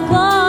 agora.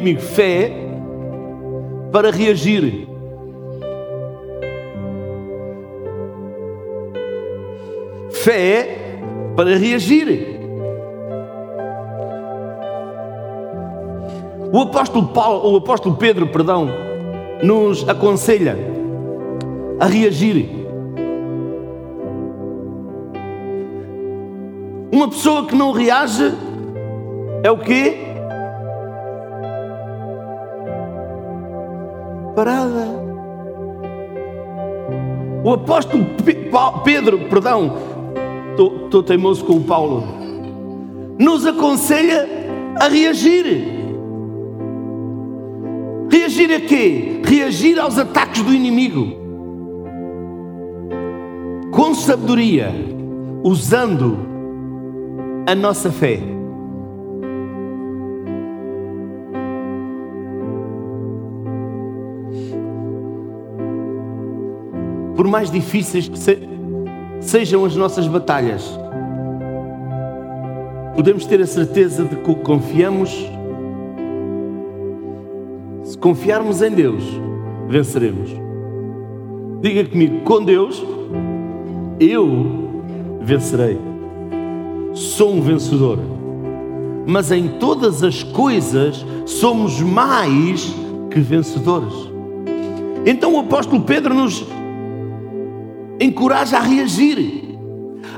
Comigo: fé para reagir. Fé para reagir. O apóstolo Paulo, o apóstolo Pedro, perdão, nos aconselha a reagir. Uma pessoa que não reage é o quê? Parada. O apóstolo Pedro, perdão, estou teimoso com o Paulo, nos aconselha a reagir. Reagir a quê? Reagir aos ataques do inimigo. Com sabedoria, usando a nossa fé. Por mais difíceis que se, sejam as nossas batalhas, podemos ter a certeza de que confiamos confiarmos em Deus, venceremos. Diga comigo, com Deus, eu vencerei. Sou um vencedor. Mas em todas as coisas somos mais que vencedores. Então o apóstolo Pedro nos encoraja a reagir.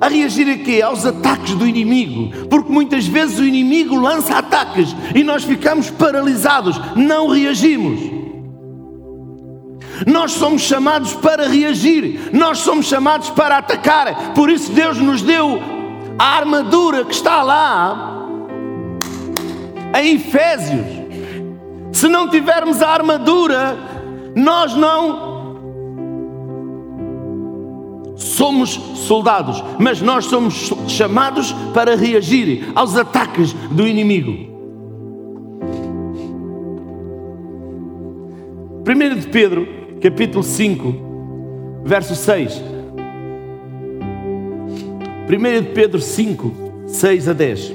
A reagir a quê? Aos ataques do inimigo. Porque muitas vezes o inimigo lança ataques e nós ficamos paralisados, não reagimos. Nós somos chamados para reagir, nós somos chamados para atacar. Por isso Deus nos deu a armadura que está lá em Efésios. Se não tivermos a armadura, nós não somos soldados, mas nós somos chamados para reagir aos ataques do inimigo. 1 de Pedro, capítulo 5, verso 6. 1 de Pedro 5, 6 a 10.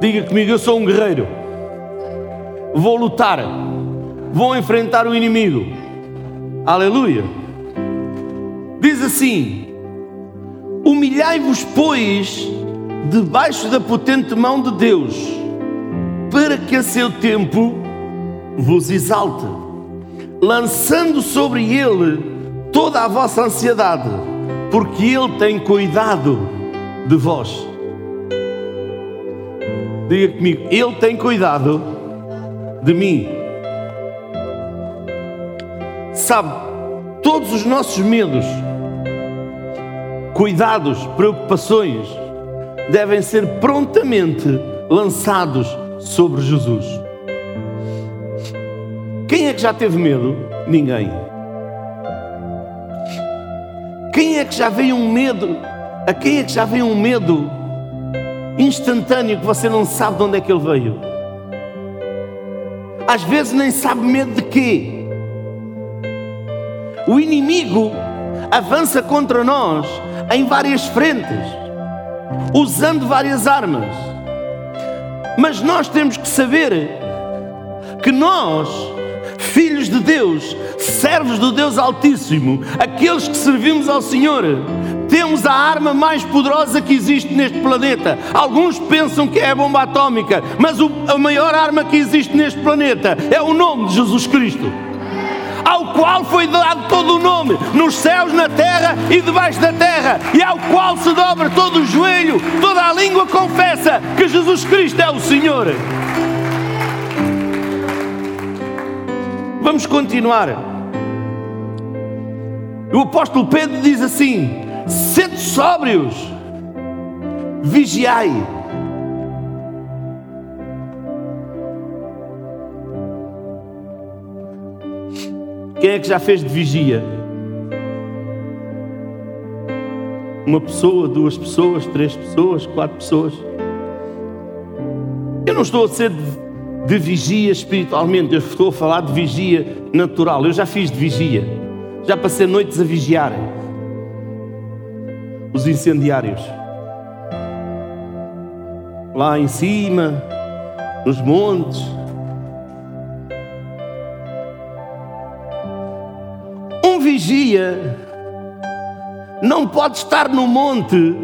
Diga comigo, eu sou um guerreiro. Vou lutar vão enfrentar o inimigo. Aleluia. Diz assim: Humilhai-vos, pois, debaixo da potente mão de Deus, para que a seu tempo vos exalte, lançando sobre ele toda a vossa ansiedade, porque ele tem cuidado de vós. Diga comigo, ele tem cuidado de mim. Sabe, todos os nossos medos, cuidados, preocupações devem ser prontamente lançados sobre Jesus. Quem é que já teve medo? Ninguém. Quem é que já veio um medo? A quem é que já veio um medo instantâneo que você não sabe de onde é que ele veio? Às vezes nem sabe medo de quê? O inimigo avança contra nós em várias frentes, usando várias armas. Mas nós temos que saber que nós, filhos de Deus, servos do Deus Altíssimo, aqueles que servimos ao Senhor, temos a arma mais poderosa que existe neste planeta. Alguns pensam que é a bomba atómica, mas a maior arma que existe neste planeta é o nome de Jesus Cristo ao qual foi dado todo o nome, nos céus, na terra e debaixo da terra, e ao qual se dobra todo o joelho, toda a língua confessa que Jesus Cristo é o Senhor. Vamos continuar. O apóstolo Pedro diz assim: sede sóbrios, vigiai. Quem é que já fez de vigia? Uma pessoa, duas pessoas, três pessoas, quatro pessoas. Eu não estou a ser de, de vigia espiritualmente, eu estou a falar de vigia natural. Eu já fiz de vigia, já passei noites a vigiar os incendiários. lá em cima, nos montes. Vigia não pode estar no monte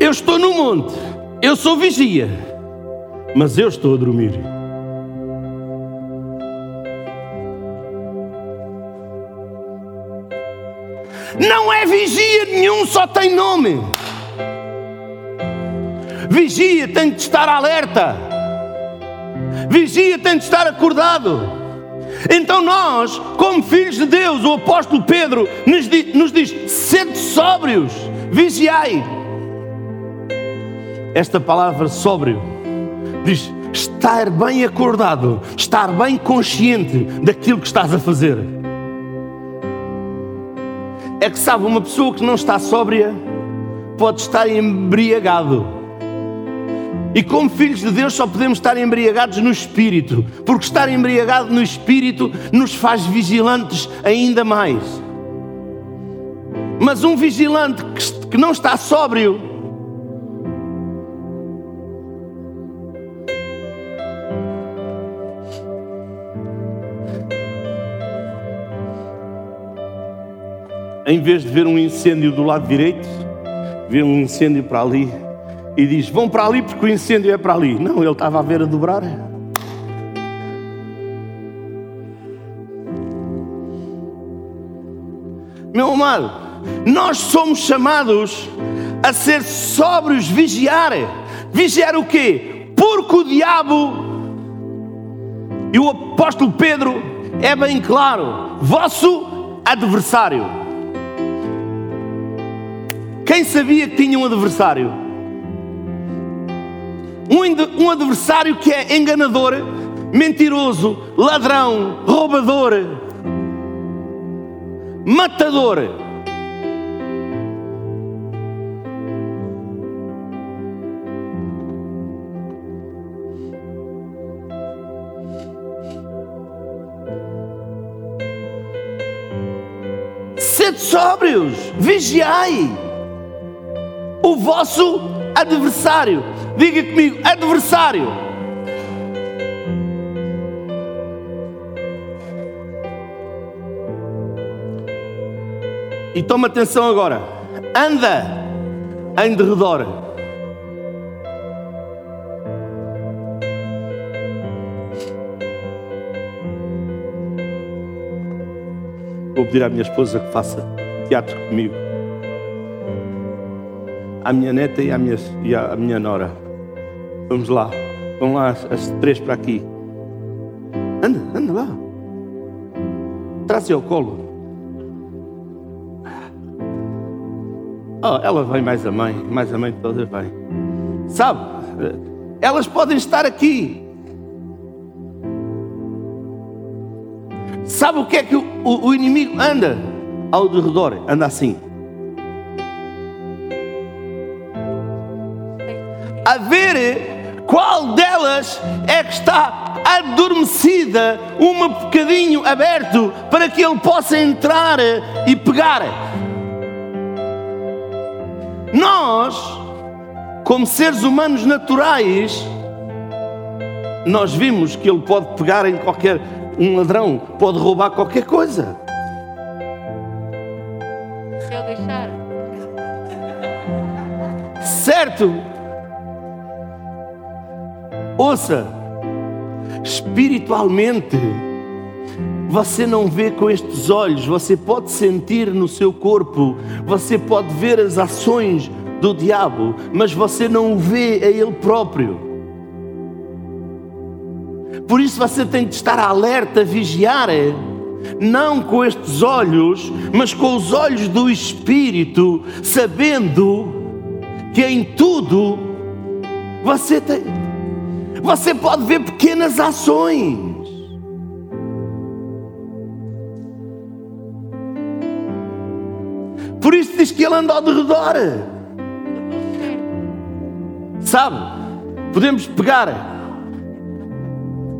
Eu estou no monte, eu sou vigia, mas eu estou a dormir. Não é vigia nenhum, só tem nome. Vigia tem de estar alerta. Vigia tem de estar acordado. Então nós, como filhos de Deus, o apóstolo Pedro nos diz, nos diz sede sóbrios, vigiai esta palavra sóbrio diz estar bem acordado, estar bem consciente daquilo que estás a fazer. É que sabe, uma pessoa que não está sóbria pode estar embriagado. E como filhos de Deus só podemos estar embriagados no espírito, porque estar embriagado no espírito nos faz vigilantes ainda mais. Mas um vigilante que não está sóbrio em vez de ver um incêndio do lado direito, vê um incêndio para ali e diz: Vão para ali porque o incêndio é para ali. Não, ele estava a ver a dobrar. Meu amado, nós somos chamados a ser sóbrios, vigiar. Vigiar o quê? Porque o diabo e o apóstolo Pedro é bem claro, vosso adversário. Quem sabia que tinha um adversário? Um, adversário que é enganador, mentiroso, ladrão, roubador, matador. Sede sóbrios, vigiai o vosso adversário. Diga comigo, adversário. E toma atenção agora. Anda em derredor. Vou pedir à minha esposa que faça teatro comigo à minha neta e à minha, e à minha nora. Vamos lá. Vão lá as, as três para aqui. Anda, anda lá. Traz-se ao colo. Oh, ela vai mais a mãe, mais a mãe toda vai. Sabe, elas podem estar aqui. Sabe o que é que o, o, o inimigo anda ao redor? Anda assim. A ver qual delas é que está adormecida, um bocadinho aberto, para que ele possa entrar e pegar. Nós, como seres humanos naturais, nós vimos que ele pode pegar em qualquer um ladrão, pode roubar qualquer coisa. Se eu deixar. Certo? Ouça, espiritualmente, você não vê com estes olhos, você pode sentir no seu corpo, você pode ver as ações do diabo, mas você não o vê a ele próprio. Por isso você tem de estar alerta, vigiar, não com estes olhos, mas com os olhos do Espírito, sabendo que em tudo você tem você pode ver pequenas ações. Por isso diz que ele anda ao derredor. Sabe? Podemos pegar.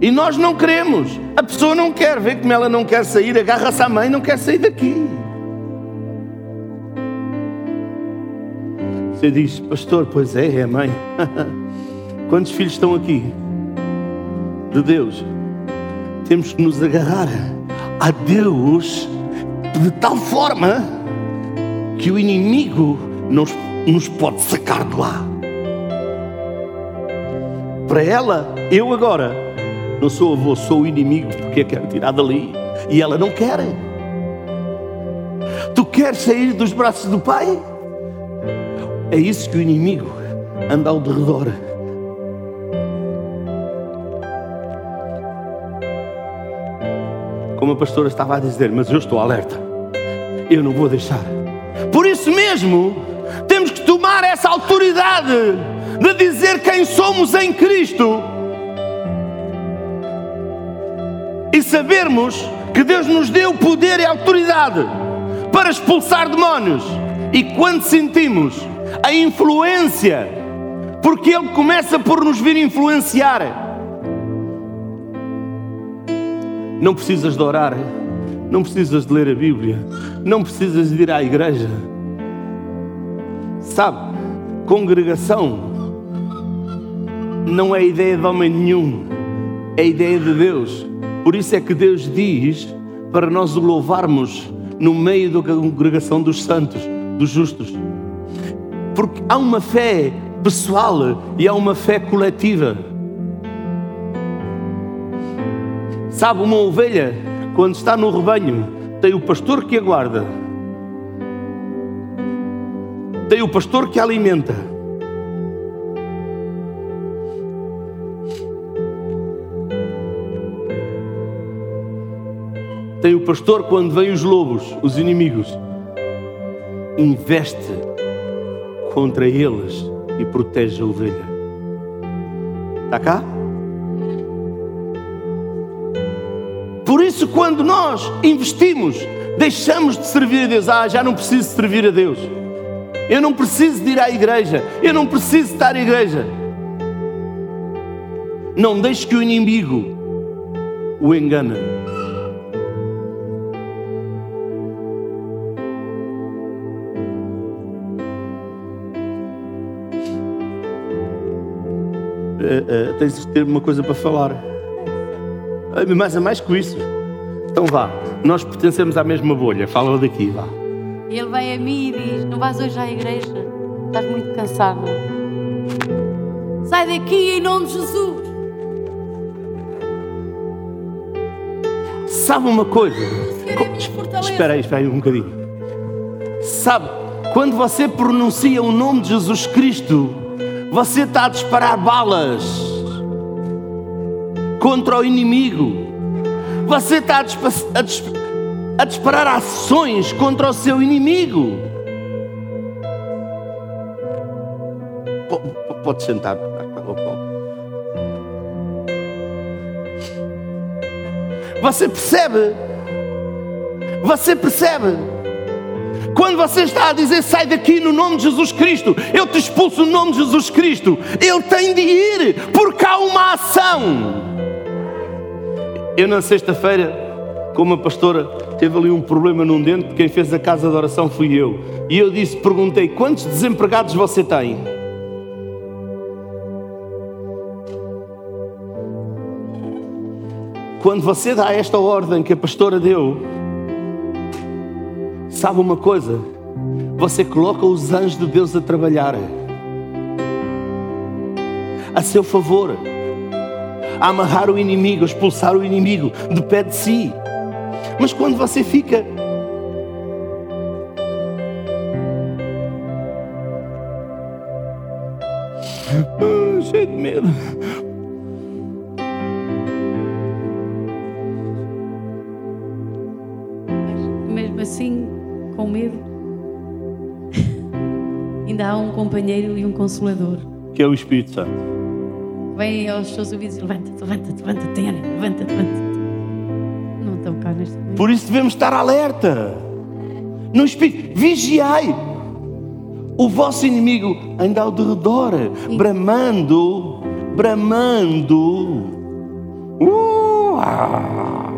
E nós não queremos. A pessoa não quer ver como ela não quer sair, agarra-se à mãe, não quer sair daqui. Você diz, pastor, pois é, é mãe. Quantos filhos estão aqui? De Deus. Temos que nos agarrar a Deus de tal forma que o inimigo nos, nos pode sacar de lá. Para ela, eu agora não sou avô, sou o inimigo, porque quero tirar dali. E ela não quer. Tu queres sair dos braços do pai? É isso que o inimigo anda ao derredor. Como a pastora estava a dizer, mas eu estou alerta. Eu não vou deixar. Por isso mesmo, temos que tomar essa autoridade de dizer quem somos em Cristo e sabermos que Deus nos deu poder e autoridade para expulsar demónios. E quando sentimos a influência, porque Ele começa por nos vir influenciar. Não precisas de orar, não precisas de ler a Bíblia, não precisas de ir à igreja. Sabe, congregação não é ideia de homem nenhum, é ideia de Deus. Por isso é que Deus diz para nós o louvarmos no meio da congregação dos santos, dos justos. Porque há uma fé pessoal e há uma fé coletiva. Sabe, uma ovelha, quando está no rebanho, tem o pastor que aguarda, tem o pastor que a alimenta. Tem o pastor quando vêm os lobos, os inimigos, investe contra eles e protege a ovelha. Está cá? Por isso, quando nós investimos, deixamos de servir a Deus. Ah, já não preciso servir a Deus. Eu não preciso de ir à igreja. Eu não preciso estar à igreja. Não deixe que o inimigo o engane. Uh, uh, tens de ter uma coisa para falar. Mas é mais que isso. Então vá, nós pertencemos à mesma bolha. Fala daqui, vá. Ele vem a mim e diz: Não vais hoje à igreja? Estás muito cansado. Sai daqui em nome de Jesus. Sabe uma coisa? Espera aí, espera aí um bocadinho. Sabe, quando você pronuncia o nome de Jesus Cristo, você está a disparar balas contra o inimigo. Você está a, dispa a, dis a disparar ações contra o seu inimigo. P pode sentar. Você percebe? Você percebe? Quando você está a dizer sai daqui no nome de Jesus Cristo, eu te expulso no nome de Jesus Cristo, ele tem de ir, porque há uma ação. Eu na sexta-feira, como a pastora teve ali um problema num dente, quem fez a casa de oração fui eu. E eu disse, perguntei, quantos desempregados você tem? Quando você dá esta ordem que a pastora deu, Sabe uma coisa? Você coloca os anjos de Deus a trabalhar a seu favor, amarrar o inimigo, expulsar o inimigo de pé de si. Mas quando você fica ah, cheio de medo. Mesmo assim, com medo, ainda há um companheiro e um consolador. Que é o Espírito Santo. Vem aos seus ouvidos e levanta-te, levanta-te, levanta-te, levanta-te, levanta-te. Não estão cá neste momento. Por isso devemos estar alerta. no espírito. Vigiai. O vosso inimigo anda ao derredor, bramando, bramando. Uh, ah.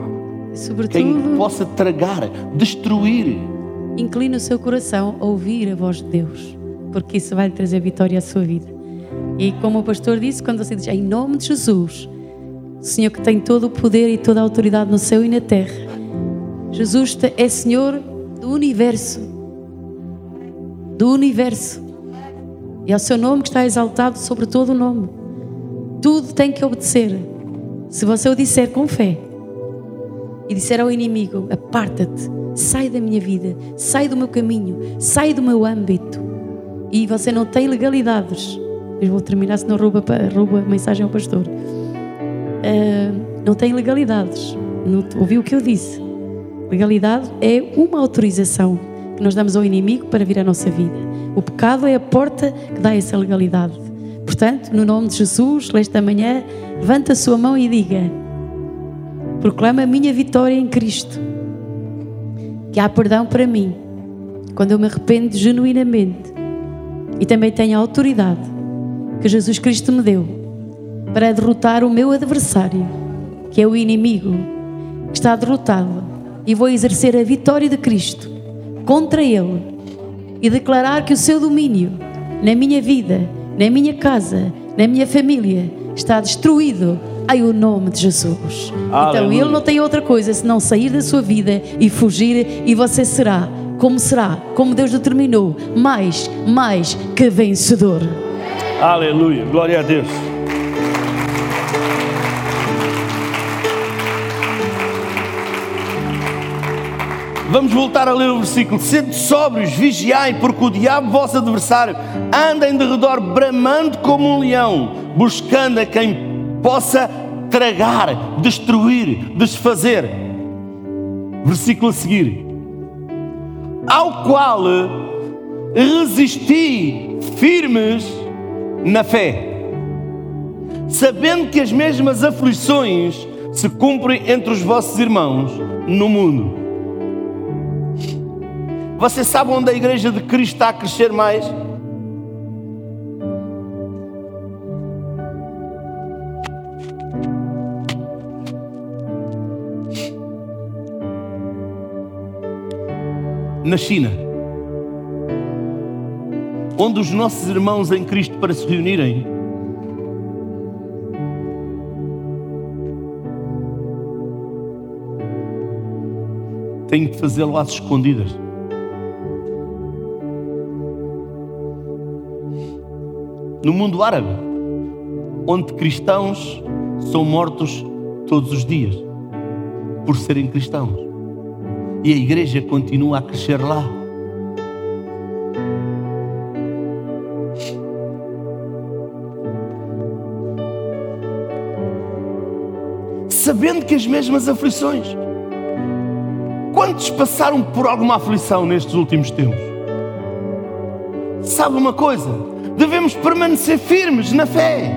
Sobretudo, quem possa tragar, destruir. inclina o seu coração a ouvir a voz de Deus, porque isso vai lhe trazer vitória à sua vida. E como o pastor disse, quando você diz em nome de Jesus, o Senhor que tem todo o poder e toda a autoridade no céu e na terra, Jesus é Senhor do universo. Do universo. E é o seu nome que está exaltado sobre todo o nome. Tudo tem que obedecer. Se você o disser com fé e disser ao inimigo: aparta-te, sai da minha vida, sai do meu caminho, sai do meu âmbito, e você não tem legalidades. Vou terminar, senão rouba, rouba a mensagem ao pastor. Uh, não tem legalidades. Não, ouviu o que eu disse? Legalidade é uma autorização que nós damos ao inimigo para vir à nossa vida. O pecado é a porta que dá essa legalidade. Portanto, no nome de Jesus, nesta manhã, levanta a sua mão e diga: Proclama a minha vitória em Cristo. Que há perdão para mim quando eu me arrependo genuinamente. E também tenho autoridade que Jesus Cristo me deu para derrotar o meu adversário, que é o inimigo, que está derrotado e vou exercer a vitória de Cristo contra ele e declarar que o seu domínio na minha vida, na minha casa, na minha família está destruído em o nome de Jesus. Aleluia. Então ele não tem outra coisa senão sair da sua vida e fugir e você será como será, como Deus determinou, mais, mais que vencedor. Aleluia, glória a Deus. Vamos voltar a ler o versículo. Sede sóbrios, vigiai, porque o diabo, vosso adversário, anda em derredor, bramando como um leão, buscando a quem possa tragar, destruir, desfazer. Versículo a seguir. Ao qual resisti firmes na fé, sabendo que as mesmas aflições se cumprem entre os vossos irmãos no mundo. Você sabe onde a igreja de Cristo está a crescer mais? Na China, onde os nossos irmãos em Cristo para se reunirem têm que fazê-lo às escondidas. no mundo árabe, onde cristãos são mortos todos os dias por serem cristãos. E a igreja continua a crescer lá. Sabendo que as mesmas aflições. Quantos passaram por alguma aflição nestes últimos tempos? Sabe uma coisa? devemos permanecer firmes na fé.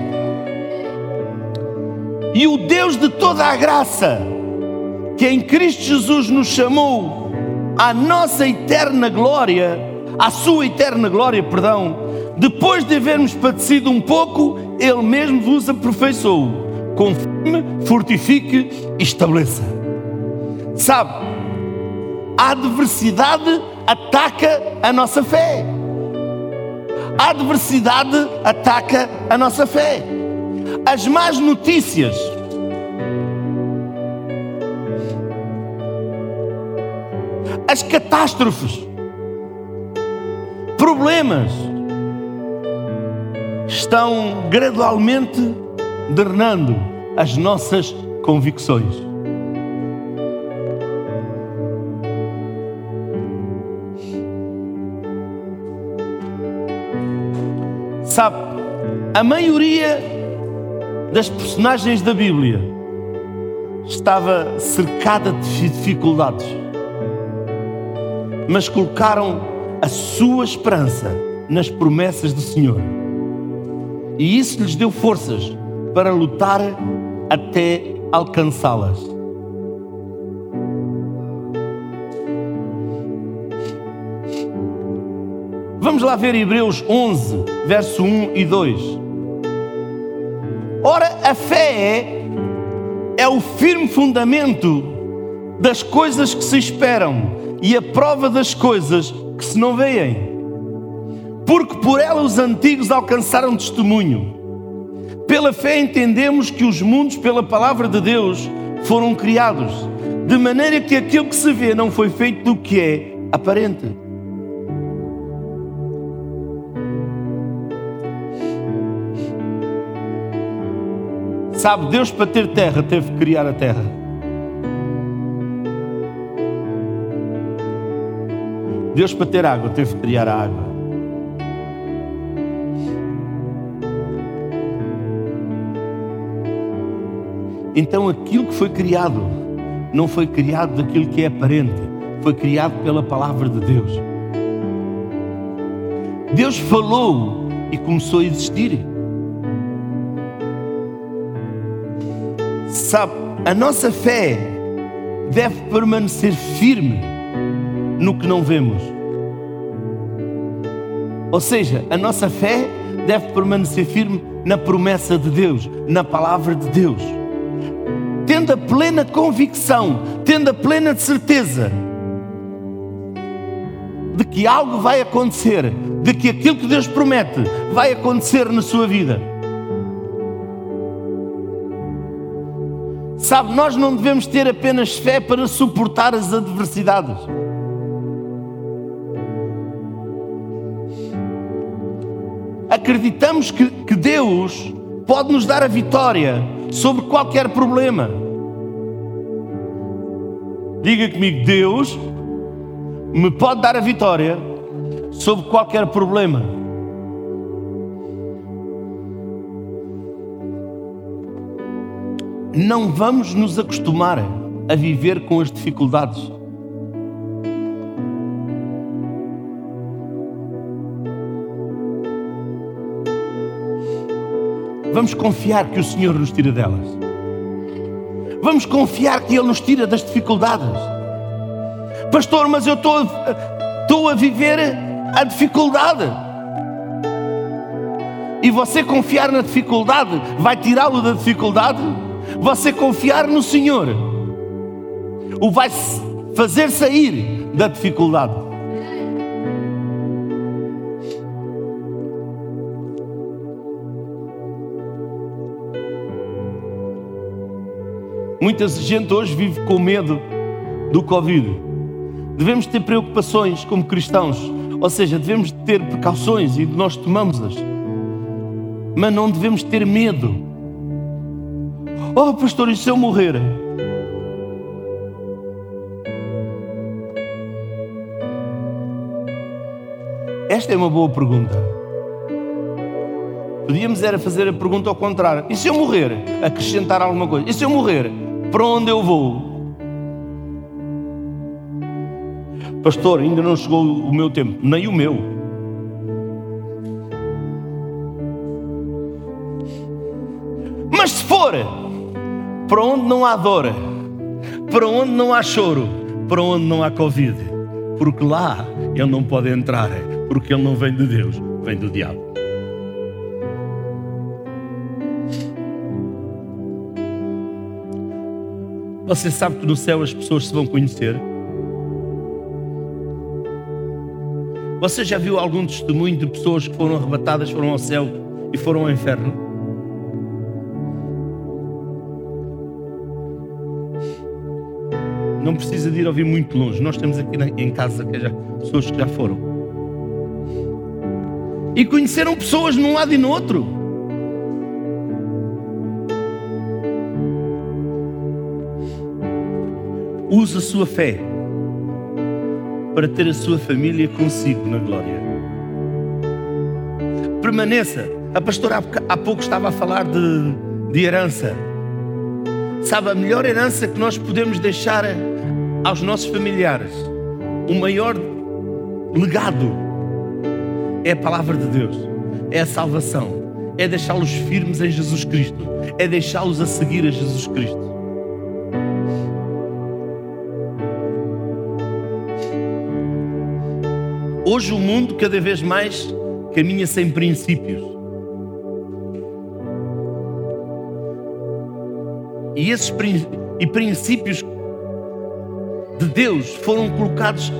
E o Deus de toda a graça, que em Cristo Jesus nos chamou à nossa eterna glória, à sua eterna glória, perdão, depois de havermos padecido um pouco, Ele mesmo vos aperfeiçoou. Fortifique e estabeleça. Sabe, a adversidade ataca a nossa fé. A adversidade ataca a nossa fé. As más notícias. As catástrofes. Problemas. Estão gradualmente drenando as nossas convicções. Sabe, a maioria das personagens da Bíblia estava cercada de dificuldades, mas colocaram a sua esperança nas promessas do Senhor. E isso lhes deu forças para lutar até alcançá-las. Vamos lá ver Hebreus 11, verso 1 e 2. Ora, a fé é o firme fundamento das coisas que se esperam e a prova das coisas que se não veem. Porque por ela os antigos alcançaram testemunho. Pela fé entendemos que os mundos, pela palavra de Deus, foram criados, de maneira que aquilo que se vê não foi feito do que é aparente. Sabe, Deus para ter terra teve que criar a terra. Deus para ter água teve que criar a água. Então aquilo que foi criado não foi criado daquilo que é aparente, foi criado pela palavra de Deus. Deus falou e começou a existir. Sabe, a nossa fé deve permanecer firme no que não vemos. Ou seja, a nossa fé deve permanecer firme na promessa de Deus, na palavra de Deus tendo a plena convicção, tendo a plena certeza de que algo vai acontecer, de que aquilo que Deus promete vai acontecer na sua vida. Sabe, nós não devemos ter apenas fé para suportar as adversidades. Acreditamos que, que Deus pode nos dar a vitória sobre qualquer problema. Diga comigo, Deus me pode dar a vitória sobre qualquer problema. Não vamos nos acostumar a viver com as dificuldades. Vamos confiar que o Senhor nos tira delas. Vamos confiar que Ele nos tira das dificuldades. Pastor, mas eu estou, estou a viver a dificuldade. E você confiar na dificuldade vai tirá-lo da dificuldade? Você confiar no Senhor o vai fazer sair da dificuldade. Muita gente hoje vive com medo do Covid. Devemos ter preocupações como cristãos, ou seja, devemos ter precauções e nós tomamos-as, mas não devemos ter medo. Oh, pastor, e se eu morrer? Esta é uma boa pergunta. Podíamos era fazer a pergunta ao contrário. E se eu morrer? Acrescentar alguma coisa. E se eu morrer? Para onde eu vou? Pastor, ainda não chegou o meu tempo, nem o meu. Mas se for, para onde não há dor, para onde não há choro, para onde não há Covid, porque lá ele não pode entrar, porque ele não vem de Deus, vem do diabo. Você sabe que no céu as pessoas se vão conhecer? Você já viu algum testemunho de pessoas que foram arrebatadas, foram ao céu e foram ao inferno? Não precisa de ir ouvir muito longe. Nós temos aqui em casa que já, pessoas que já foram. E conheceram pessoas num lado e no outro. Use a sua fé para ter a sua família consigo na glória. Permaneça. A pastora há pouco estava a falar de, de herança. Sabe, a melhor herança que nós podemos deixar aos nossos familiares, o maior legado, é a palavra de Deus, é a salvação, é deixá-los firmes em Jesus Cristo, é deixá-los a seguir a Jesus Cristo. Hoje o mundo cada vez mais caminha sem princípios. E esses e princípios de Deus foram colocados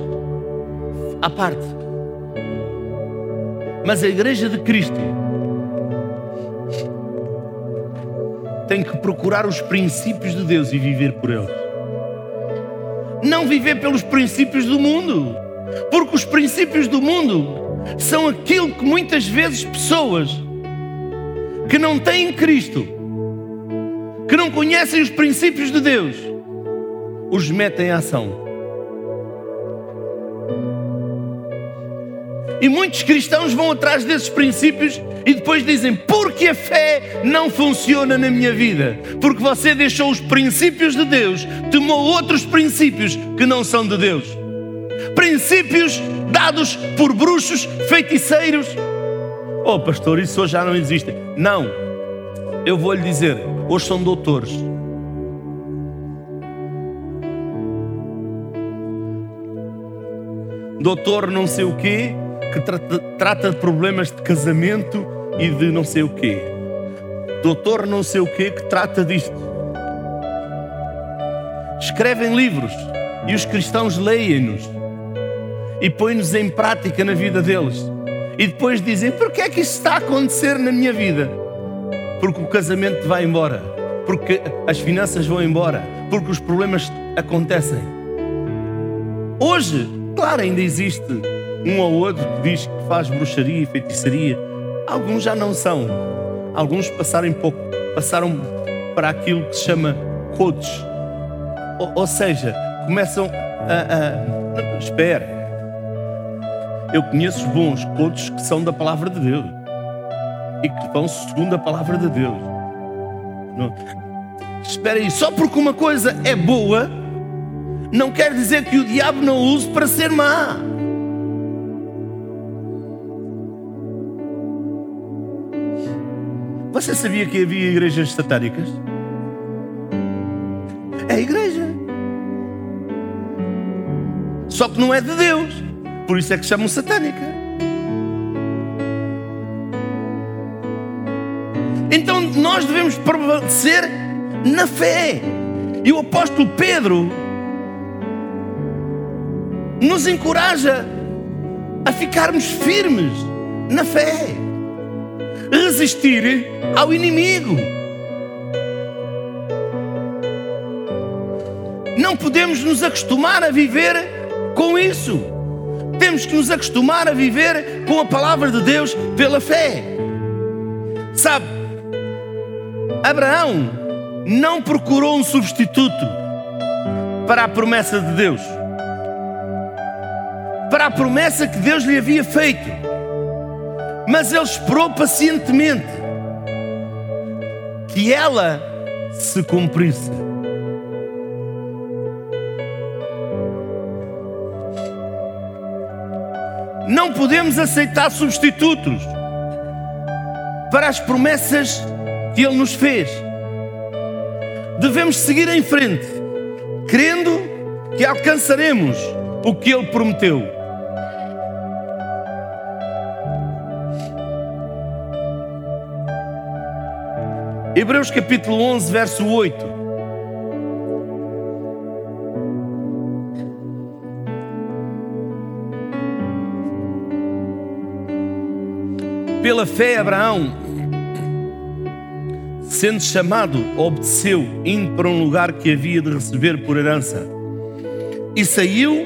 à parte. Mas a Igreja de Cristo tem que procurar os princípios de Deus e viver por eles. Não viver pelos princípios do mundo, porque os princípios do mundo são aquilo que muitas vezes pessoas que não têm Cristo, que não conhecem os princípios de Deus, os metem em ação. E muitos cristãos vão atrás desses princípios e depois dizem: porque a fé não funciona na minha vida? Porque você deixou os princípios de Deus, tomou outros princípios que não são de Deus. Princípios dados por bruxos, feiticeiros. Oh, pastor, isso hoje já não existe. Não, eu vou lhe dizer: hoje são doutores. Doutor, não sei o quê, que trata, trata de problemas de casamento e de não sei o quê. Doutor não sei o quê que trata disto. Escrevem livros e os cristãos leem-nos e põem-nos em prática na vida deles. E depois dizem: por que é que isto está a acontecer na minha vida? Porque o casamento vai embora, porque as finanças vão embora, porque os problemas acontecem. Hoje, claro, ainda existe um ou outro que diz que faz bruxaria e feitiçaria. Alguns já não são. Alguns passaram pouco, passaram para aquilo que se chama coaches. Ou, ou seja, começam a, a. Espera. Eu conheço bons coaches que são da palavra de Deus e que vão segundo a palavra de Deus. Não. Espera aí, só porque uma coisa é boa, não quer dizer que o diabo não use para ser má. Você sabia que havia igrejas satânicas? É a igreja. Só que não é de Deus. Por isso é que chamam satânica. Então nós devemos prevalecer na fé. E o apóstolo Pedro nos encoraja a ficarmos firmes na fé resistir ao inimigo. Não podemos nos acostumar a viver com isso. Temos que nos acostumar a viver com a palavra de Deus pela fé. Sabe, Abraão não procurou um substituto para a promessa de Deus, para a promessa que Deus lhe havia feito. Mas ele esperou pacientemente que ela se cumprisse. Não podemos aceitar substitutos para as promessas que Ele nos fez. Devemos seguir em frente, crendo que alcançaremos o que Ele prometeu. Hebreus capítulo 11, verso 8. Pela fé, Abraão, sendo chamado, obedeceu, indo para um lugar que havia de receber por herança, e saiu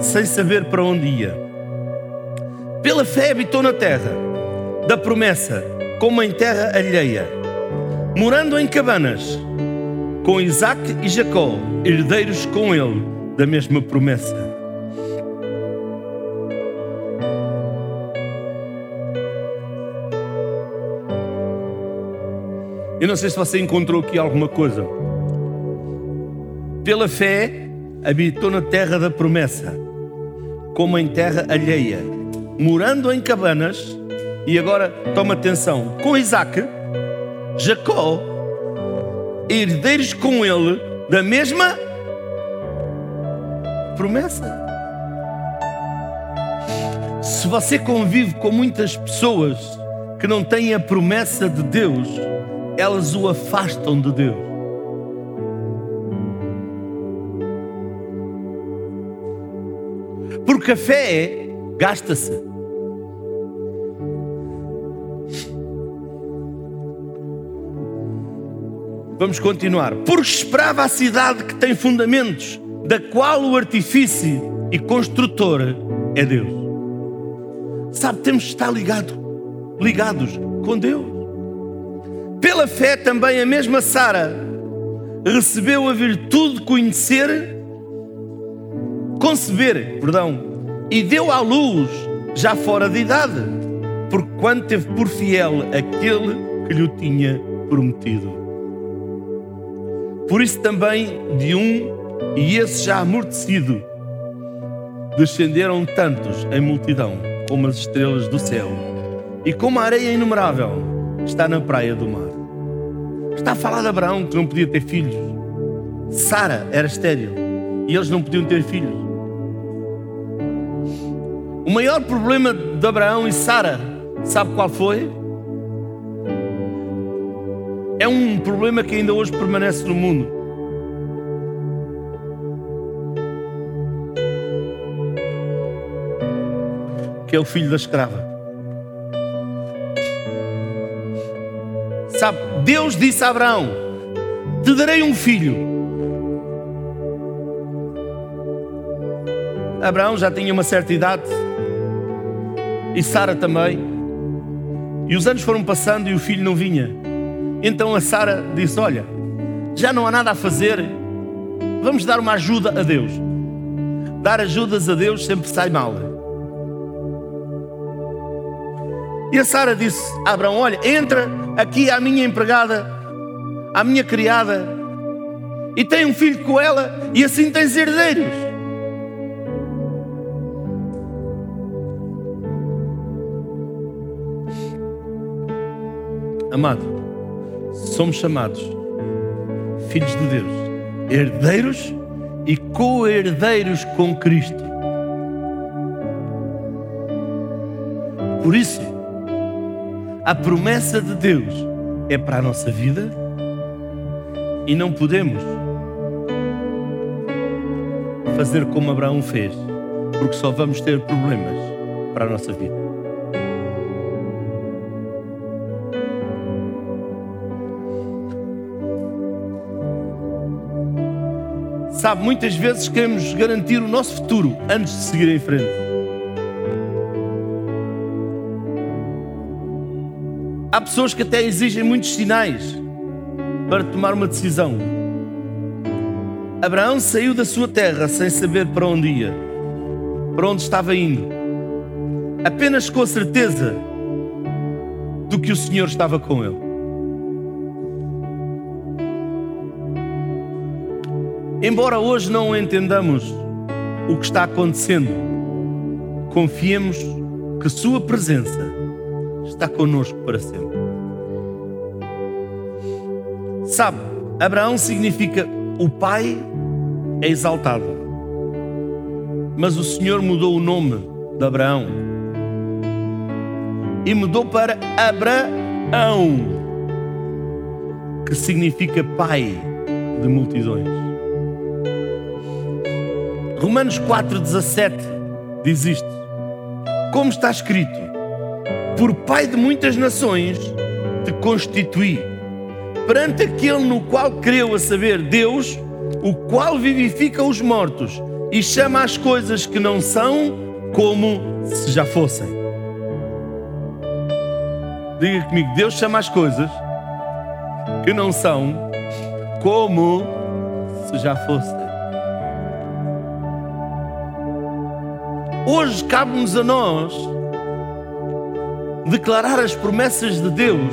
sem saber para onde ia. Pela fé, habitou na terra da promessa, como em terra alheia morando em cabanas, com Isaac e Jacó, herdeiros com ele da mesma promessa. Eu não sei se você encontrou aqui alguma coisa. Pela fé, habitou na terra da promessa, como em terra alheia, morando em cabanas, e agora toma atenção, com Isaac Jacó, herdeiros com ele da mesma promessa. Se você convive com muitas pessoas que não têm a promessa de Deus, elas o afastam de Deus. Porque a fé gasta-se. Vamos continuar. Porque esperava a cidade que tem fundamentos, da qual o artifício e construtor é Deus. Sabe, temos de estar ligado, ligados com Deus. Pela fé também a mesma Sara recebeu a virtude de conhecer, conceber, perdão, e deu à luz já fora de idade, porque quando teve por fiel aquele que lhe tinha prometido. Por isso também de um, e esse já amortecido, descenderam tantos em multidão como as estrelas do céu e como a areia inumerável está na praia do mar. Está a falar de Abraão que não podia ter filhos. Sara era estéril e eles não podiam ter filhos. O maior problema de Abraão e Sara, sabe qual foi? É um problema que ainda hoje permanece no mundo. Que é o filho da escrava. Sabe, Deus disse a Abraão: Te darei um filho. Abraão já tinha uma certa idade e Sara também. E os anos foram passando e o filho não vinha. Então a Sara disse: Olha, já não há nada a fazer, vamos dar uma ajuda a Deus. Dar ajudas a Deus sempre sai mal. E a Sara disse a Abraão: Olha, entra aqui à minha empregada, à minha criada, e tem um filho com ela, e assim tens herdeiros. Amado, somos chamados filhos de Deus, herdeiros e co-herdeiros com Cristo. Por isso, a promessa de Deus é para a nossa vida e não podemos fazer como Abraão fez, porque só vamos ter problemas para a nossa vida. Sabe, muitas vezes queremos garantir o nosso futuro antes de seguir em frente. Pessoas que até exigem muitos sinais para tomar uma decisão. Abraão saiu da sua terra sem saber para onde ia, para onde estava indo, apenas com a certeza do que o Senhor estava com ele. Embora hoje não entendamos o que está acontecendo, confiemos que Sua presença está conosco para sempre. Sabe, Abraão significa o pai é exaltado, mas o Senhor mudou o nome de Abraão e mudou para Abraão, que significa pai de multidões. Romanos 4,17 diz isto: Como está escrito, por Pai de muitas nações te constituí, perante aquele no qual creu a saber Deus, o qual vivifica os mortos e chama as coisas que não são como se já fossem. Diga comigo, Deus chama as coisas que não são como se já fossem. Hoje cabe-nos a nós declarar as promessas de Deus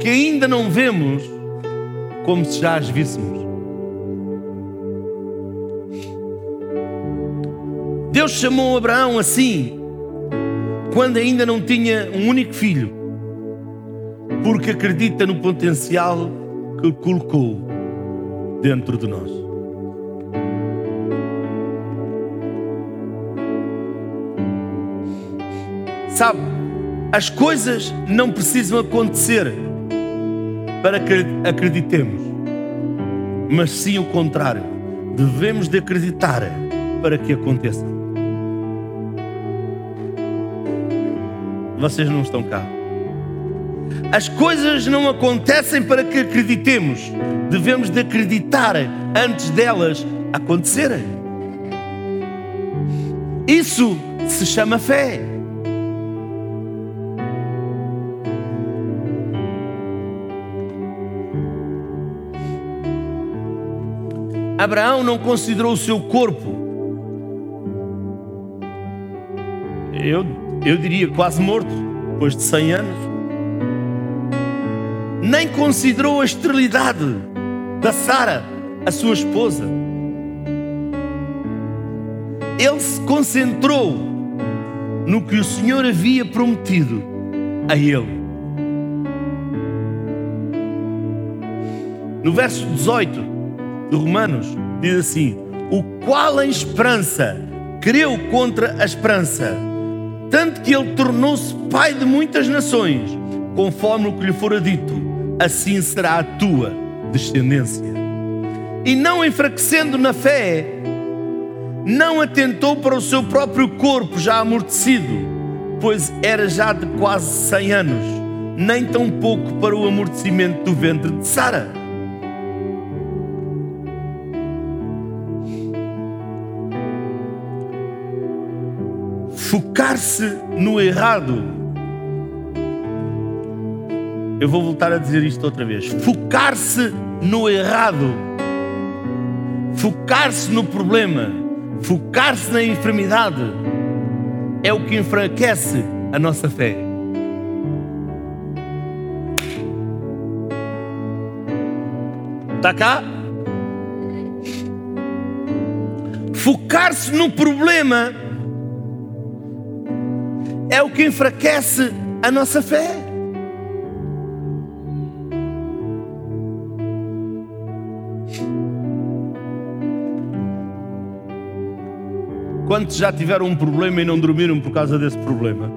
que ainda não vemos como se já as víssemos. Deus chamou Abraão assim quando ainda não tinha um único filho, porque acredita no potencial que colocou dentro de nós. Sabe, as coisas não precisam acontecer para que acreditemos, mas sim o contrário. Devemos de acreditar para que aconteça. Vocês não estão cá. As coisas não acontecem para que acreditemos. Devemos de acreditar antes delas acontecerem. Isso se chama fé. Abraão não considerou o seu corpo. Eu, eu diria quase morto, depois de 100 anos. Nem considerou a esterilidade da Sara, a sua esposa. Ele se concentrou no que o Senhor havia prometido a ele. No verso 18, de Romanos diz assim: O qual em esperança creu contra a esperança, tanto que ele tornou-se pai de muitas nações, conforme o que lhe fora dito, assim será a tua descendência. E não enfraquecendo na fé, não atentou para o seu próprio corpo já amortecido, pois era já de quase cem anos, nem tão pouco para o amortecimento do ventre de Sara. Focar-se no errado. Eu vou voltar a dizer isto outra vez. Focar-se no errado. Focar-se no problema. Focar-se na enfermidade. É o que enfraquece a nossa fé. Está cá? Focar-se no problema é o que enfraquece a nossa fé. Quantos já tiveram um problema e não dormiram por causa desse problema?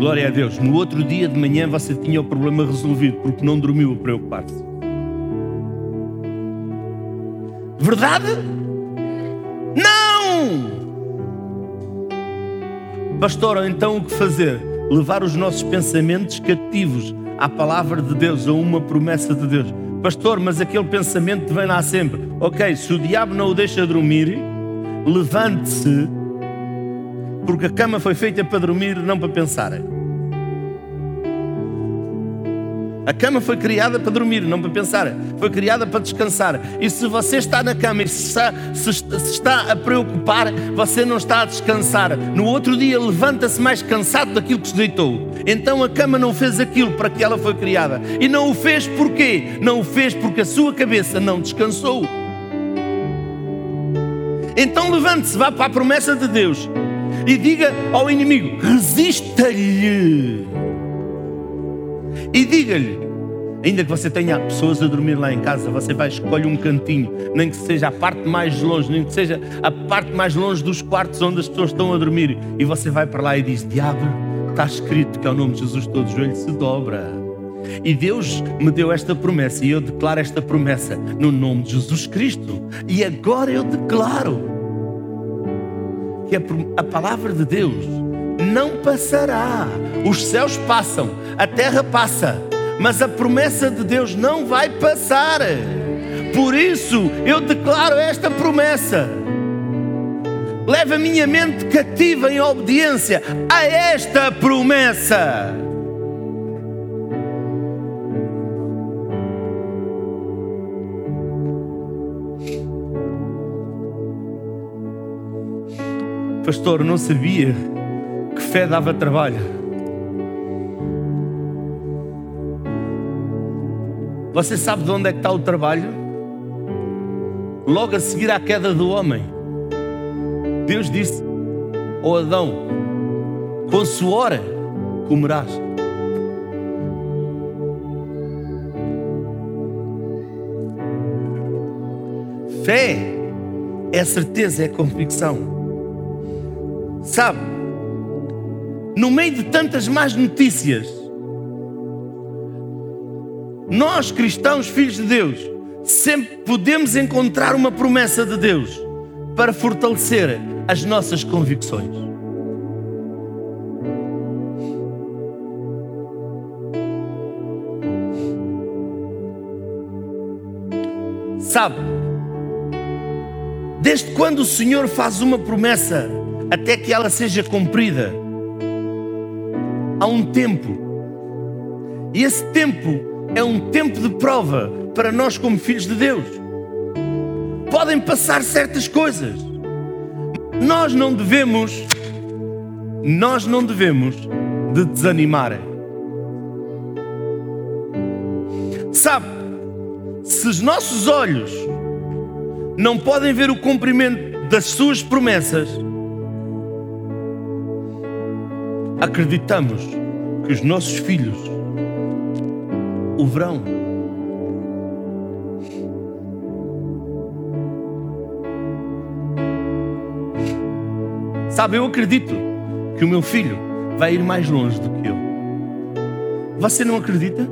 Glória a Deus. No outro dia de manhã você tinha o problema resolvido porque não dormiu a preocupar-se. Verdade? Não! Pastor, então o que fazer? Levar os nossos pensamentos cativos à palavra de Deus, a uma promessa de Deus. Pastor, mas aquele pensamento vem lá sempre. Ok, se o diabo não o deixa dormir, levante-se, porque a cama foi feita para dormir, não para pensar. A cama foi criada para dormir, não para pensar. Foi criada para descansar. E se você está na cama e se está, se está a preocupar, você não está a descansar. No outro dia levanta-se mais cansado daquilo que se deitou. Então a cama não fez aquilo para que ela foi criada. E não o fez porquê? Não o fez porque a sua cabeça não descansou. Então levante-se, vá para a promessa de Deus e diga ao inimigo: resista-lhe e diga-lhe, ainda que você tenha pessoas a dormir lá em casa, você vai escolher um cantinho, nem que seja a parte mais longe, nem que seja a parte mais longe dos quartos onde as pessoas estão a dormir, e você vai para lá e diz: Diabo, está escrito que ao nome de Jesus todo joelho se dobra. E Deus me deu esta promessa, e eu declaro esta promessa no nome de Jesus Cristo. E agora eu declaro que a, a palavra de Deus não passará. Os céus passam, a terra passa, mas a promessa de Deus não vai passar. Por isso eu declaro esta promessa. Leva a minha mente cativa em obediência a esta promessa. Pastor, não sabia que fé dava trabalho. Você sabe de onde é que está o trabalho? Logo a seguir à queda do homem. Deus disse: oh Adão, com suor comerás. Fé é certeza, é convicção. Sabe, no meio de tantas más notícias, nós cristãos, filhos de Deus, sempre podemos encontrar uma promessa de Deus para fortalecer as nossas convicções. Sabe, desde quando o Senhor faz uma promessa até que ela seja cumprida, há um tempo. E esse tempo é um tempo de prova para nós, como filhos de Deus. Podem passar certas coisas. Nós não devemos, nós não devemos de desanimar. Sabe, se os nossos olhos não podem ver o cumprimento das suas promessas, acreditamos que os nossos filhos o verão. Sabe, eu acredito que o meu filho vai ir mais longe do que eu. Você não acredita?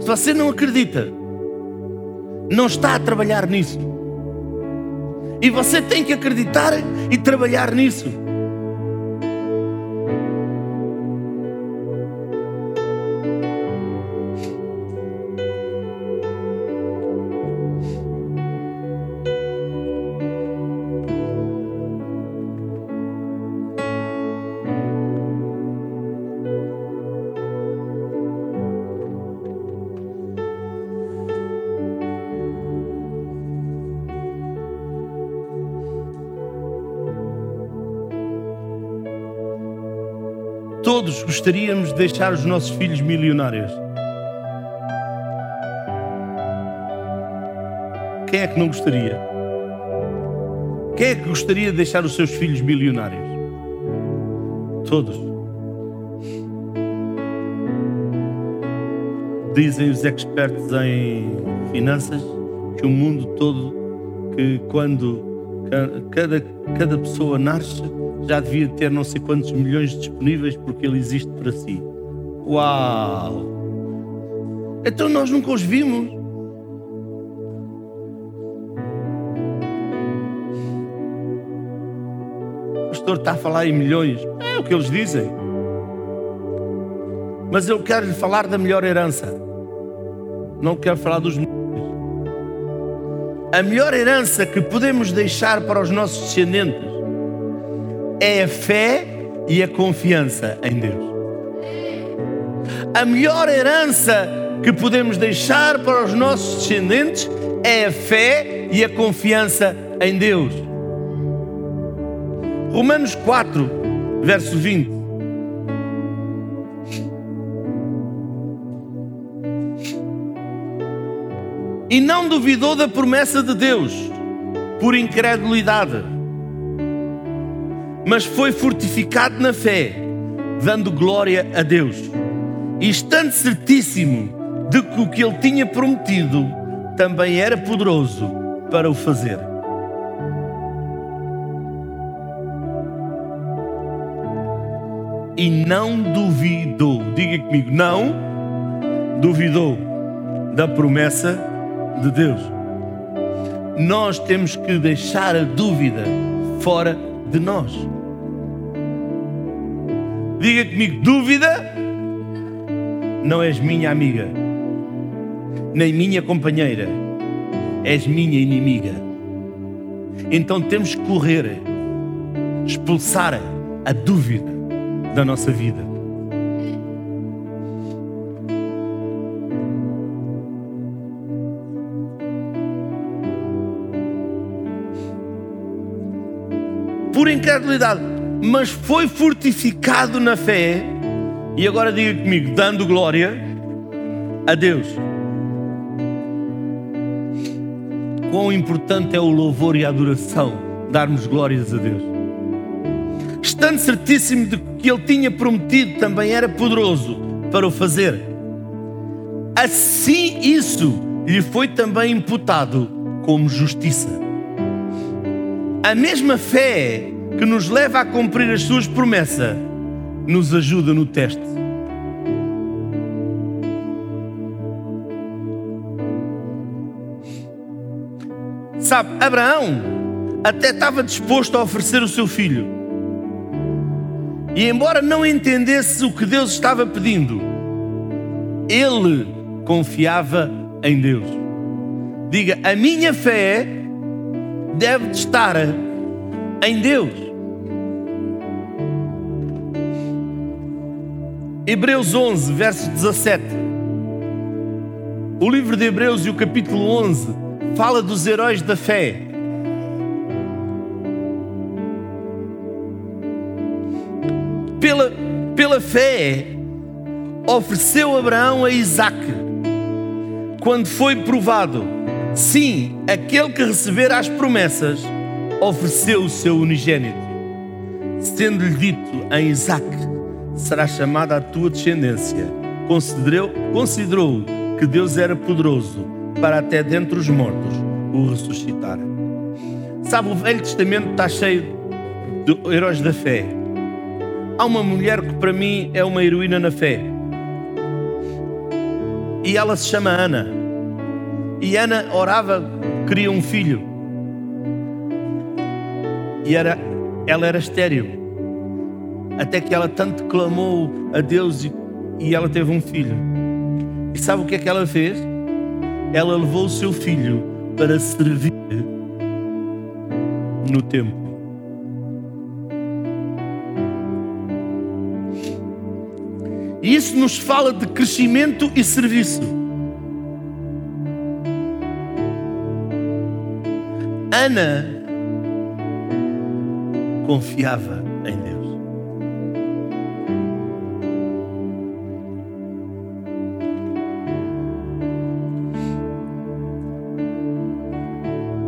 Se você não acredita, não está a trabalhar nisso. E você tem que acreditar e trabalhar nisso. Gostaríamos de deixar os nossos filhos milionários. Quem é que não gostaria? Quem é que gostaria de deixar os seus filhos milionários? Todos. Dizem os expertos em finanças que o mundo todo, que quando cada, cada pessoa nasce, já devia ter não sei quantos milhões disponíveis porque ele existe para si. Uau! Então nós nunca os vimos. O pastor está a falar em milhões. É o que eles dizem. Mas eu quero lhe falar da melhor herança. Não quero falar dos milhões. A melhor herança que podemos deixar para os nossos descendentes é a fé e a confiança em Deus. A melhor herança que podemos deixar para os nossos descendentes é a fé e a confiança em Deus. Romanos 4, verso 20. E não duvidou da promessa de Deus por incredulidade mas foi fortificado na fé, dando glória a Deus, e estando certíssimo de que o que ele tinha prometido também era poderoso para o fazer. E não duvidou, diga comigo, não duvidou da promessa de Deus. Nós temos que deixar a dúvida fora de nós. Diga comigo: dúvida não és minha amiga, nem minha companheira, és minha inimiga. Então temos que correr, expulsar a dúvida da nossa vida. Por incredulidade mas foi fortificado na fé. E agora diga comigo, dando glória a Deus. Quão importante é o louvor e a adoração, darmos glórias a Deus. Estando certíssimo de que Ele tinha prometido, também era poderoso para o fazer. Assim, isso lhe foi também imputado como justiça. A mesma fé que nos leva a cumprir as suas promessas nos ajuda no teste. Sabe, Abraão até estava disposto a oferecer o seu filho. E embora não entendesse o que Deus estava pedindo, ele confiava em Deus. Diga, a minha fé deve estar em Deus. Hebreus 11, verso 17. O livro de Hebreus e o capítulo 11 fala dos heróis da fé. Pela, pela fé, ofereceu Abraão a Isaac quando foi provado. Sim, aquele que receber as promessas ofereceu o seu unigênito, sendo-lhe dito em Isaac: será chamada a tua descendência. Considerou, considerou que Deus era poderoso para até dentre os mortos o ressuscitar. Sabe, o Velho Testamento está cheio de heróis da fé. Há uma mulher que para mim é uma heroína na fé. E ela se chama Ana. E Ana orava, queria um filho. E era, ela era estéril. Até que ela tanto clamou a Deus e, e ela teve um filho. E sabe o que é que ela fez? Ela levou o seu filho para servir no templo. E isso nos fala de crescimento e serviço. Ana confiava em Deus.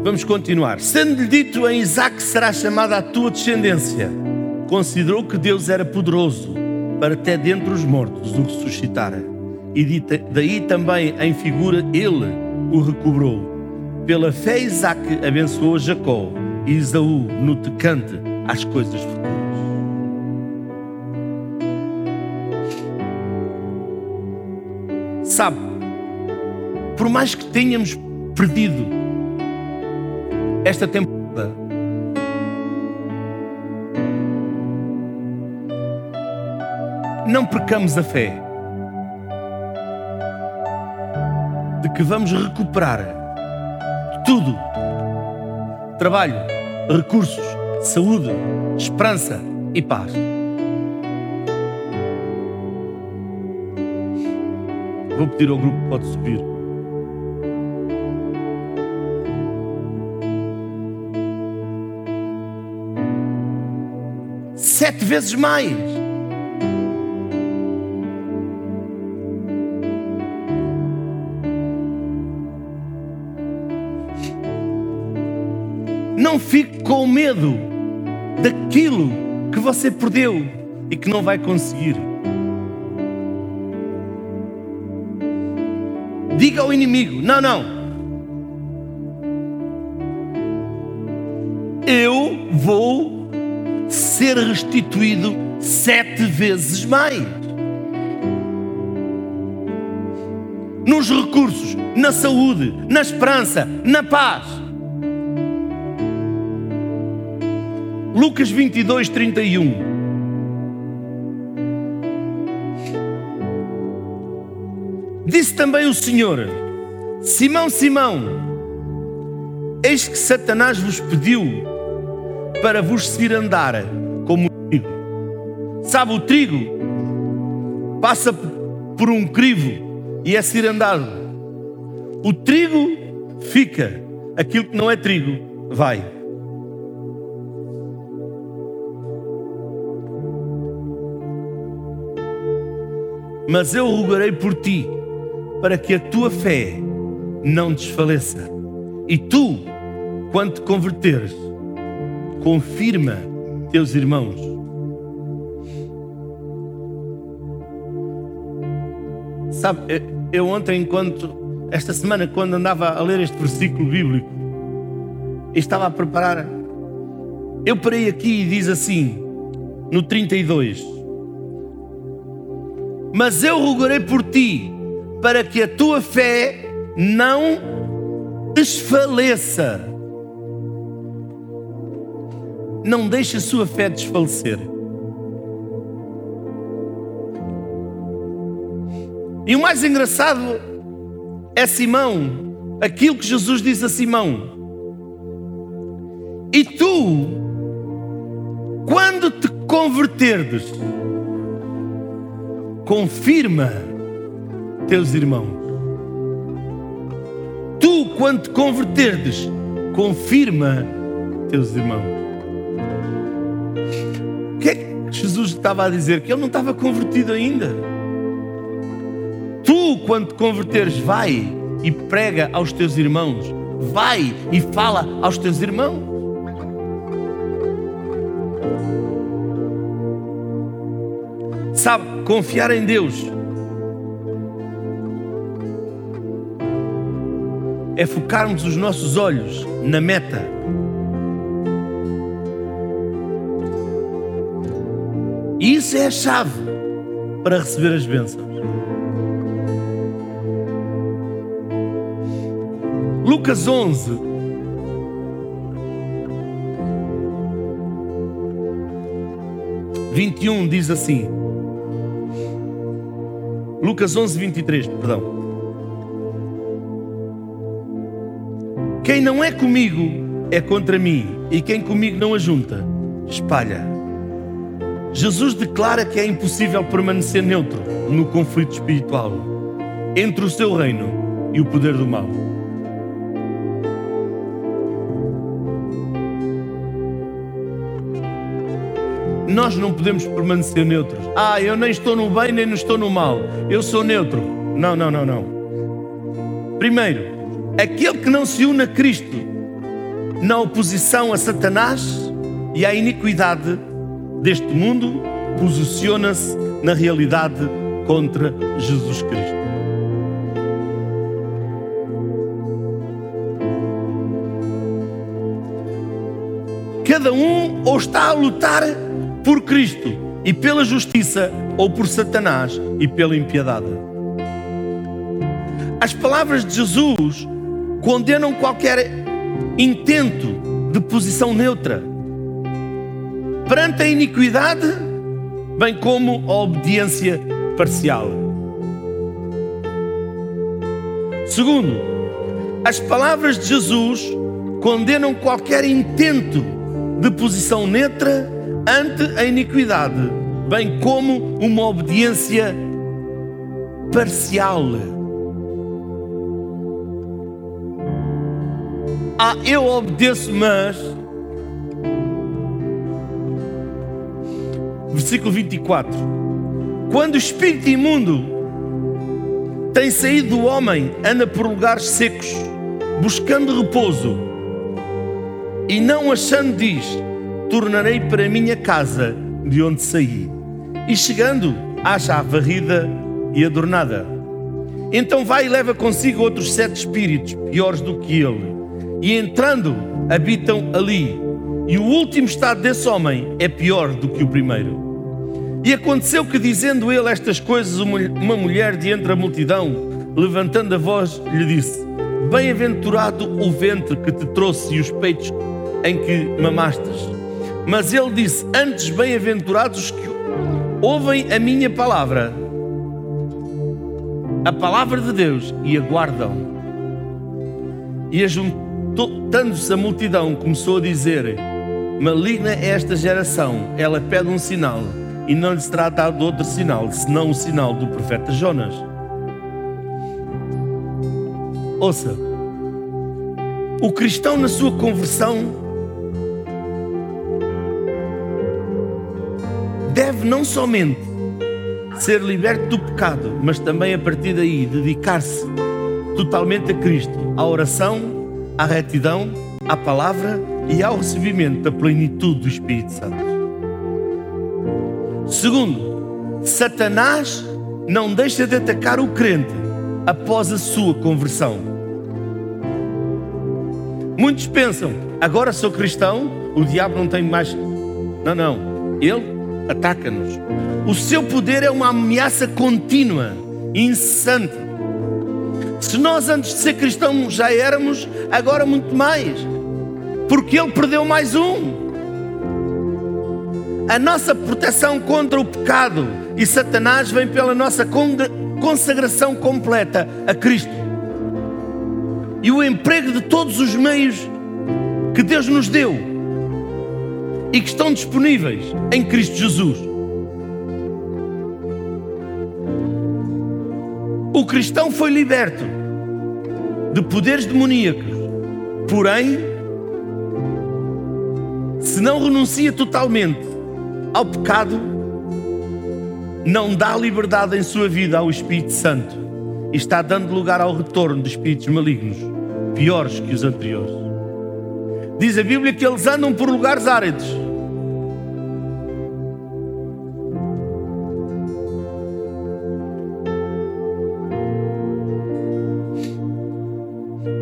Vamos continuar. Sendo-lhe dito em Isaac será chamada a tua descendência, considerou que Deus era poderoso para até dentre os mortos o ressuscitar. E daí também em figura ele o recobrou. Pela fé Isaac abençoou Jacó e Isaú no tocante às coisas futuras. Sabe, por mais que tenhamos perdido esta temporada, não percamos a fé de que vamos recuperar tudo: trabalho, recursos, saúde, esperança e paz. Vou pedir ao grupo que pode subir. Sete vezes mais. Não fique com medo você perdeu e que não vai conseguir. Diga ao inimigo: não, não. Eu vou ser restituído sete vezes mais. Nos recursos, na saúde, na esperança, na paz. Lucas 22, 31. Disse também o Senhor: Simão, Simão, eis que Satanás vos pediu para vos seguir andar como trigo. Sabe, o trigo passa por um crivo e é cirandado. O trigo fica, aquilo que não é trigo vai. Mas eu rogarei por ti, para que a tua fé não desfaleça. E tu, quando te converteres, confirma teus irmãos. Sabe, eu ontem, enquanto, esta semana, quando andava a ler este versículo bíblico, estava a preparar. Eu parei aqui e diz assim, no 32: Mas eu rogarei por ti, para que a tua fé não desfaleça. Não deixe a sua fé desfalecer. E o mais engraçado é Simão, aquilo que Jesus disse a Simão. E tu, quando te converterdes, confirma teus irmãos. Tu, quando te converterdes, confirma teus irmãos. O que é que Jesus estava a dizer? Que ele não estava convertido ainda. Tu, quando te converteres, vai e prega aos teus irmãos. Vai e fala aos teus irmãos. Sabe, confiar em Deus é focarmos os nossos olhos na meta. E isso é a chave para receber as bênçãos. Lucas 11. Vinte e um diz assim. Lucas 11, 23, perdão. Quem não é comigo é contra mim, e quem comigo não ajunta, espalha. Jesus declara que é impossível permanecer neutro no conflito espiritual entre o seu reino e o poder do mal. Nós não podemos permanecer neutros. Ah, eu nem estou no bem nem estou no mal. Eu sou neutro. Não, não, não, não. Primeiro, aquele que não se une a Cristo na oposição a Satanás e à iniquidade deste mundo, posiciona-se na realidade contra Jesus Cristo. Cada um ou está a lutar por Cristo e pela justiça, ou por Satanás e pela impiedade. As palavras de Jesus condenam qualquer intento de posição neutra perante a iniquidade, bem como a obediência parcial. Segundo, as palavras de Jesus condenam qualquer intento de posição neutra ante a iniquidade, bem como uma obediência parcial. Ah, eu obedeço, mas. Versículo 24: Quando o espírito imundo tem saído do homem, anda por lugares secos, buscando repouso, e não achando, diz: Tornarei para minha casa de onde saí. E chegando, acha a varrida e adornada. Então vai e leva consigo outros sete espíritos, piores do que ele e entrando habitam ali. E o último estado desse homem é pior do que o primeiro. E aconteceu que, dizendo ele estas coisas, uma mulher de entre a multidão, levantando a voz, lhe disse: Bem-aventurado o ventre que te trouxe e os peitos em que mamastes. Mas ele disse: Antes, bem-aventurados os que ouvem a minha palavra, a palavra de Deus, e aguardam. E ajuntou Juntando-se a multidão, começou a dizer: Maligna é esta geração, ela pede um sinal, e não lhe será dado outro sinal, senão o sinal do profeta Jonas. Ouça, o cristão na sua conversão deve não somente ser liberto do pecado, mas também a partir daí dedicar-se totalmente a Cristo, à oração à retidão, à palavra e ao recebimento da plenitude do Espírito Santo. Segundo, Satanás não deixa de atacar o crente após a sua conversão. Muitos pensam agora sou cristão, o diabo não tem mais. Não, não. Ele ataca-nos. O seu poder é uma ameaça contínua, incessante. Se nós antes de ser cristãos já éramos, agora muito mais. Porque ele perdeu mais um. A nossa proteção contra o pecado e Satanás vem pela nossa consagração completa a Cristo. E o emprego de todos os meios que Deus nos deu e que estão disponíveis em Cristo Jesus. O cristão foi liberto de poderes demoníacos, porém, se não renuncia totalmente ao pecado, não dá liberdade em sua vida ao Espírito Santo e está dando lugar ao retorno de espíritos malignos, piores que os anteriores. Diz a Bíblia que eles andam por lugares áridos.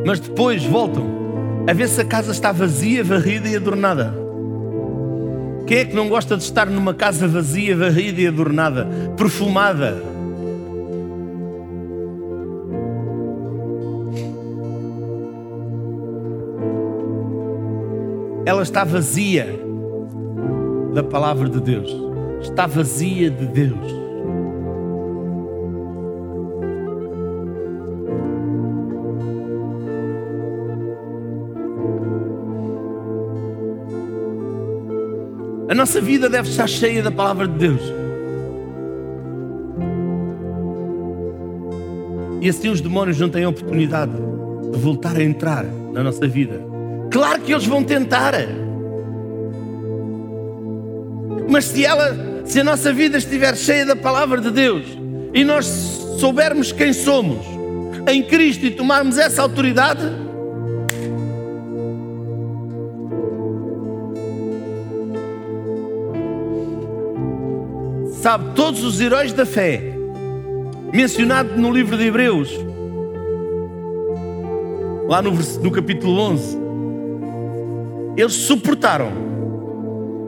Mas depois voltam a ver se a casa está vazia, varrida e adornada. Quem é que não gosta de estar numa casa vazia, varrida e adornada, perfumada? Ela está vazia da palavra de Deus, está vazia de Deus. A nossa vida deve estar cheia da palavra de Deus. E assim os demónios não têm oportunidade de voltar a entrar na nossa vida. Claro que eles vão tentar. Mas se ela, se a nossa vida estiver cheia da palavra de Deus e nós soubermos quem somos em Cristo e tomarmos essa autoridade, Sabe, todos os heróis da fé, mencionados no livro de Hebreus, lá no, no capítulo 11, eles suportaram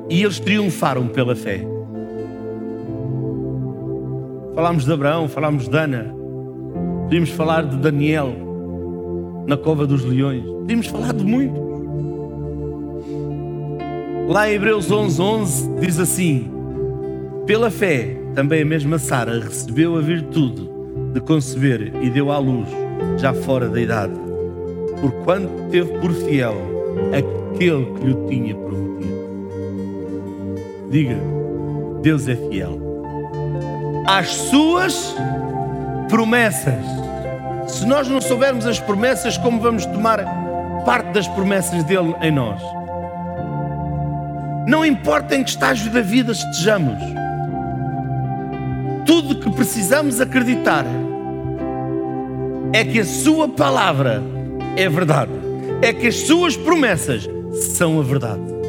e eles triunfaram pela fé. Falámos de Abraão, falámos de Ana, podíamos falar de Daniel na cova dos leões, podíamos falar de muitos. Lá em Hebreus 11, 11 diz assim: pela fé, também a mesma Sara recebeu a virtude de conceber e deu à luz, já fora da idade, porquanto teve por fiel aquele que lhe tinha prometido. Diga, Deus é fiel. Às suas promessas. Se nós não soubermos as promessas, como vamos tomar parte das promessas dele em nós? Não importa em que estágio da vida estejamos tudo que precisamos acreditar é que a Sua palavra é verdade, é que as Suas promessas são a verdade.